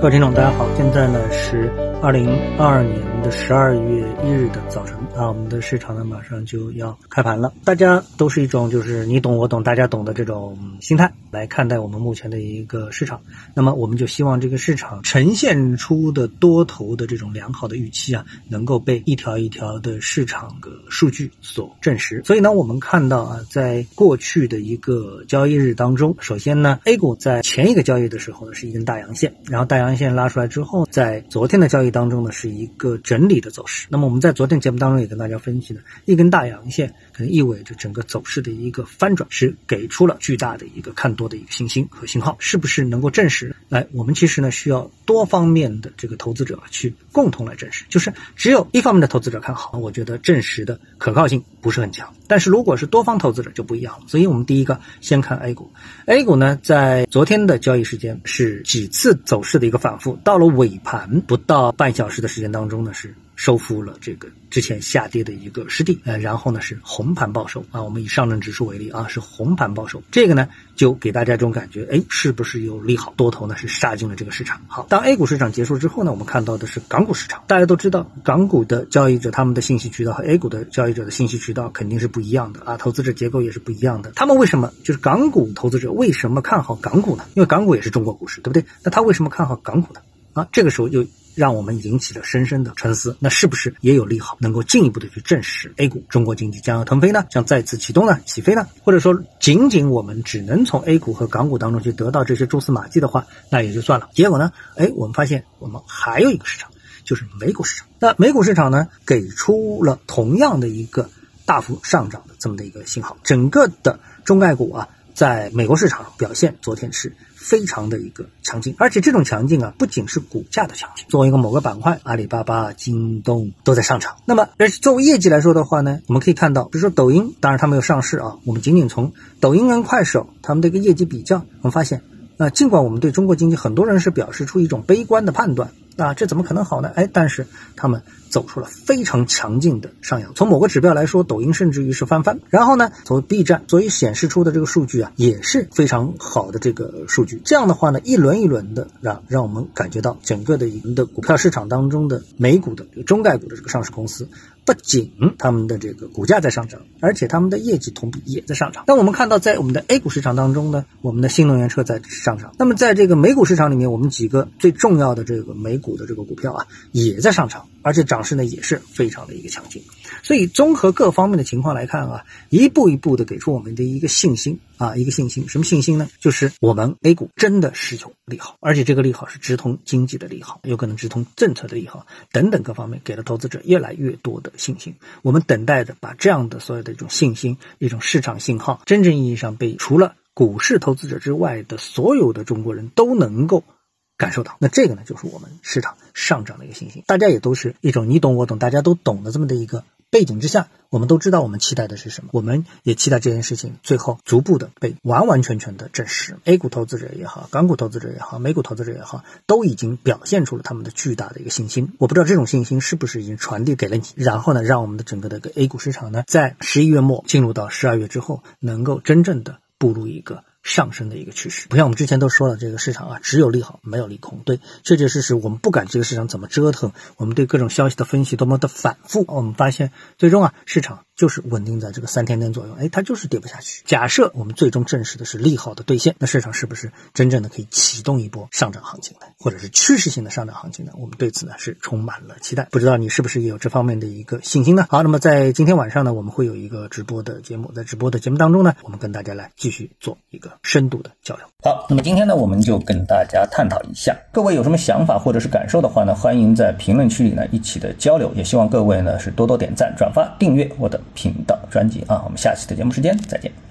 各位听众，大家好，现在呢是二零二二年的十二月一日的早晨啊，我们的市场呢马上就要开盘了，大家都是一种就是你懂我懂大家懂的这种心态来看待我们目前的一个市场，那么我们就希望这个市场呈现出的多头的这种良好的预期啊，能够被一条一条的市场的数据所证实。所以呢，我们看到啊，在过去的一个交易日当中，首先呢，A 股在前一个交易的时候呢是一根大阳线，然后大。阳线拉出来之后，在昨天的交易当中呢，是一个整理的走势。那么我们在昨天节目当中也跟大家分析了，一根大阳线可能意味着整个走势的一个翻转，是给出了巨大的一个看多的一个信心和信号，是不是能够证实？来，我们其实呢需要多方面的这个投资者去共同来证实，就是只有一方面的投资者看好，我觉得证实的可靠性不是很强。但是如果是多方投资者就不一样了。所以我们第一个先看 A 股，A 股呢在昨天的交易时间是几次走势的一个。反复到了尾盘不到半小时的时间当中呢，是收复了这个之前下跌的一个失地，呃，然后呢是红盘报收啊。我们以上证指数为例啊，是红盘报收，这个呢就给大家这种感觉，哎，是不是有利好多头呢？是杀进了这个市场。好，当 A 股市场结束之后呢，我们看到的是港股市场。大家都知道，港股的交易者他们的信息渠道和 A 股的交易者的信息渠道肯定是不一样的啊，投资者结构也是不一样的。他们为什么就是港股投资者为什么看好港股呢？因为港股也是中国股市，对不对？那他为什么看好港股呢？啊，这个时候又让我们引起了深深的沉思，那是不是也有利好，能够进一步的去证实 A 股中国经济将要腾飞呢？将再次启动呢？起飞呢？或者说，仅仅我们只能从 A 股和港股当中去得到这些蛛丝马迹的话，那也就算了。结果呢？哎，我们发现我们还有一个市场，就是美股市场。那美股市场呢，给出了同样的一个大幅上涨的这么的一个信号，整个的中概股啊，在美国市场表现，昨天是。非常的一个强劲，而且这种强劲啊，不仅是股价的强劲，作为一个某个板块，阿里巴巴、京东都在上涨。那么，而且作为业绩来说的话呢，我们可以看到，比如说抖音，当然它没有上市啊，我们仅仅从抖音跟快手他们的一个业绩比较，我们发现，啊，尽管我们对中国经济很多人是表示出一种悲观的判断。啊，这怎么可能好呢？哎，但是他们走出了非常强劲的上扬。从某个指标来说，抖音甚至于是翻番。然后呢，从 B 站所以显示出的这个数据啊，也是非常好的这个数据。这样的话呢，一轮一轮的让让我们感觉到整个的一个的股票市场当中的美股的中概股的这个上市公司。不仅他们的这个股价在上涨，而且他们的业绩同比也在上涨。那我们看到，在我们的 A 股市场当中呢，我们的新能源车在上涨。那么在这个美股市场里面，我们几个最重要的这个美股的这个股票啊，也在上涨，而且涨势呢也是非常的一个强劲。所以综合各方面的情况来看啊，一步一步的给出我们的一个信心啊，一个信心。什么信心呢？就是我们 A 股真的是有利好，而且这个利好是直通经济的利好，有可能直通政策的利好等等各方面，给了投资者越来越多的。信心，我们等待着把这样的所有的一种信心、一种市场信号，真正意义上被除了股市投资者之外的所有的中国人都能够感受到。那这个呢，就是我们市场上涨的一个信心。大家也都是一种你懂我懂，大家都懂的这么的一个。背景之下，我们都知道我们期待的是什么，我们也期待这件事情最后逐步的被完完全全的证实。A 股投资者也好，港股投资者也好，美股投资者也好，都已经表现出了他们的巨大的一个信心。我不知道这种信心是不是已经传递给了你，然后呢，让我们的整个的个 A 股市场呢，在十一月末进入到十二月之后，能够真正的步入一个。上升的一个趋势，不像我们之前都说了，这个市场啊只有利好没有利空。对，确确实实我们不管这个市场怎么折腾，我们对各种消息的分析多么的反复，我们发现最终啊市场就是稳定在这个三千点左右，哎，它就是跌不下去。假设我们最终证实的是利好的兑现，那市场是不是真正的可以启动一波上涨行情呢？或者是趋势性的上涨行情呢？我们对此呢是充满了期待。不知道你是不是也有这方面的一个信心呢？好，那么在今天晚上呢，我们会有一个直播的节目，在直播的节目当中呢，我们跟大家来继续做一个。深度的交流。好，那么今天呢，我们就跟大家探讨一下，各位有什么想法或者是感受的话呢，欢迎在评论区里呢一起的交流。也希望各位呢是多多点赞、转发、订阅我的频道专辑啊。我们下期的节目时间再见。